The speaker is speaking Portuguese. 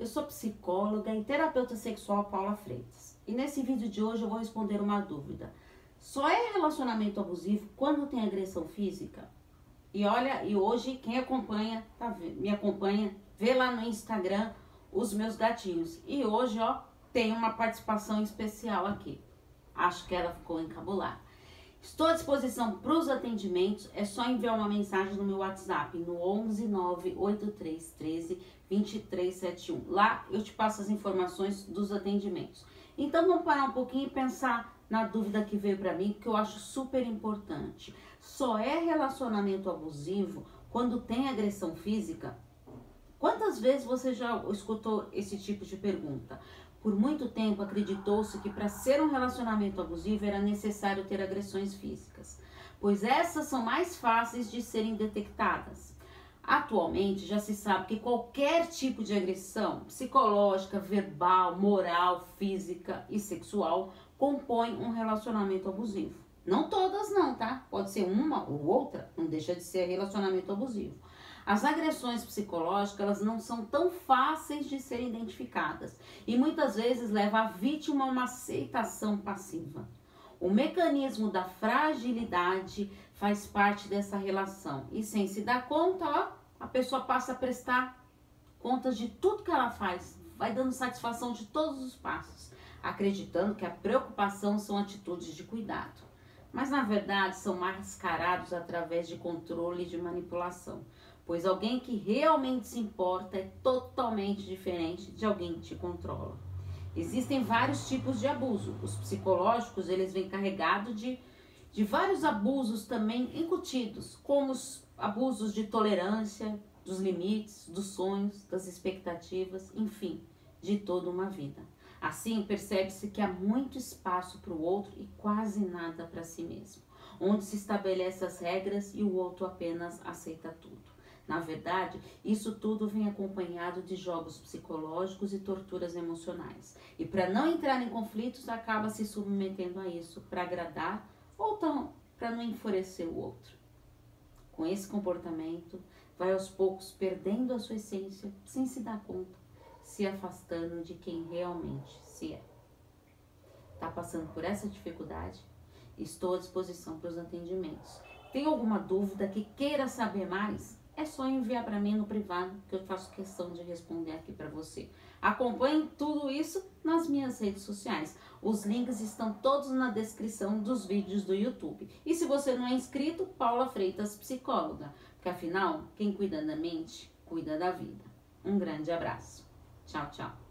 Eu sou psicóloga e terapeuta sexual Paula Freitas. E nesse vídeo de hoje eu vou responder uma dúvida. Só é relacionamento abusivo quando tem agressão física? E olha, e hoje quem acompanha, tá, me acompanha, vê lá no Instagram os meus gatinhos. E hoje, ó, tem uma participação especial aqui. Acho que ela ficou encabulada. Estou à disposição para os atendimentos. É só enviar uma mensagem no meu WhatsApp no 11 98313 2371. Lá eu te passo as informações dos atendimentos. Então vamos parar um pouquinho e pensar na dúvida que veio para mim, que eu acho super importante. Só é relacionamento abusivo quando tem agressão física? Quantas vezes você já escutou esse tipo de pergunta? Por muito tempo acreditou-se que para ser um relacionamento abusivo era necessário ter agressões físicas, pois essas são mais fáceis de serem detectadas. Atualmente já se sabe que qualquer tipo de agressão psicológica, verbal, moral, física e sexual compõe um relacionamento abusivo. Não todas não, tá? Pode ser uma ou outra, não deixa de ser relacionamento abusivo. As agressões psicológicas elas não são tão fáceis de serem identificadas e muitas vezes leva a vítima a uma aceitação passiva. O mecanismo da fragilidade faz parte dessa relação e sem se dar conta, ó, a pessoa passa a prestar contas de tudo que ela faz, vai dando satisfação de todos os passos, acreditando que a preocupação são atitudes de cuidado. Mas na verdade são mascarados através de controle e de manipulação pois alguém que realmente se importa é totalmente diferente de alguém que te controla. Existem vários tipos de abuso. Os psicológicos, eles vêm carregados de, de vários abusos também incutidos, como os abusos de tolerância, dos limites, dos sonhos, das expectativas, enfim, de toda uma vida. Assim, percebe-se que há muito espaço para o outro e quase nada para si mesmo, onde se estabelece as regras e o outro apenas aceita tudo. Na verdade, isso tudo vem acompanhado de jogos psicológicos e torturas emocionais. E para não entrar em conflitos, acaba se submetendo a isso para agradar ou para não enfurecer o outro. Com esse comportamento, vai aos poucos perdendo a sua essência sem se dar conta, se afastando de quem realmente se é. Está passando por essa dificuldade? Estou à disposição para os atendimentos. Tem alguma dúvida que queira saber mais? É só enviar para mim no privado que eu faço questão de responder aqui para você. Acompanhe tudo isso nas minhas redes sociais. Os links estão todos na descrição dos vídeos do YouTube. E se você não é inscrito, Paula Freitas Psicóloga, porque afinal, quem cuida da mente, cuida da vida. Um grande abraço. Tchau, tchau.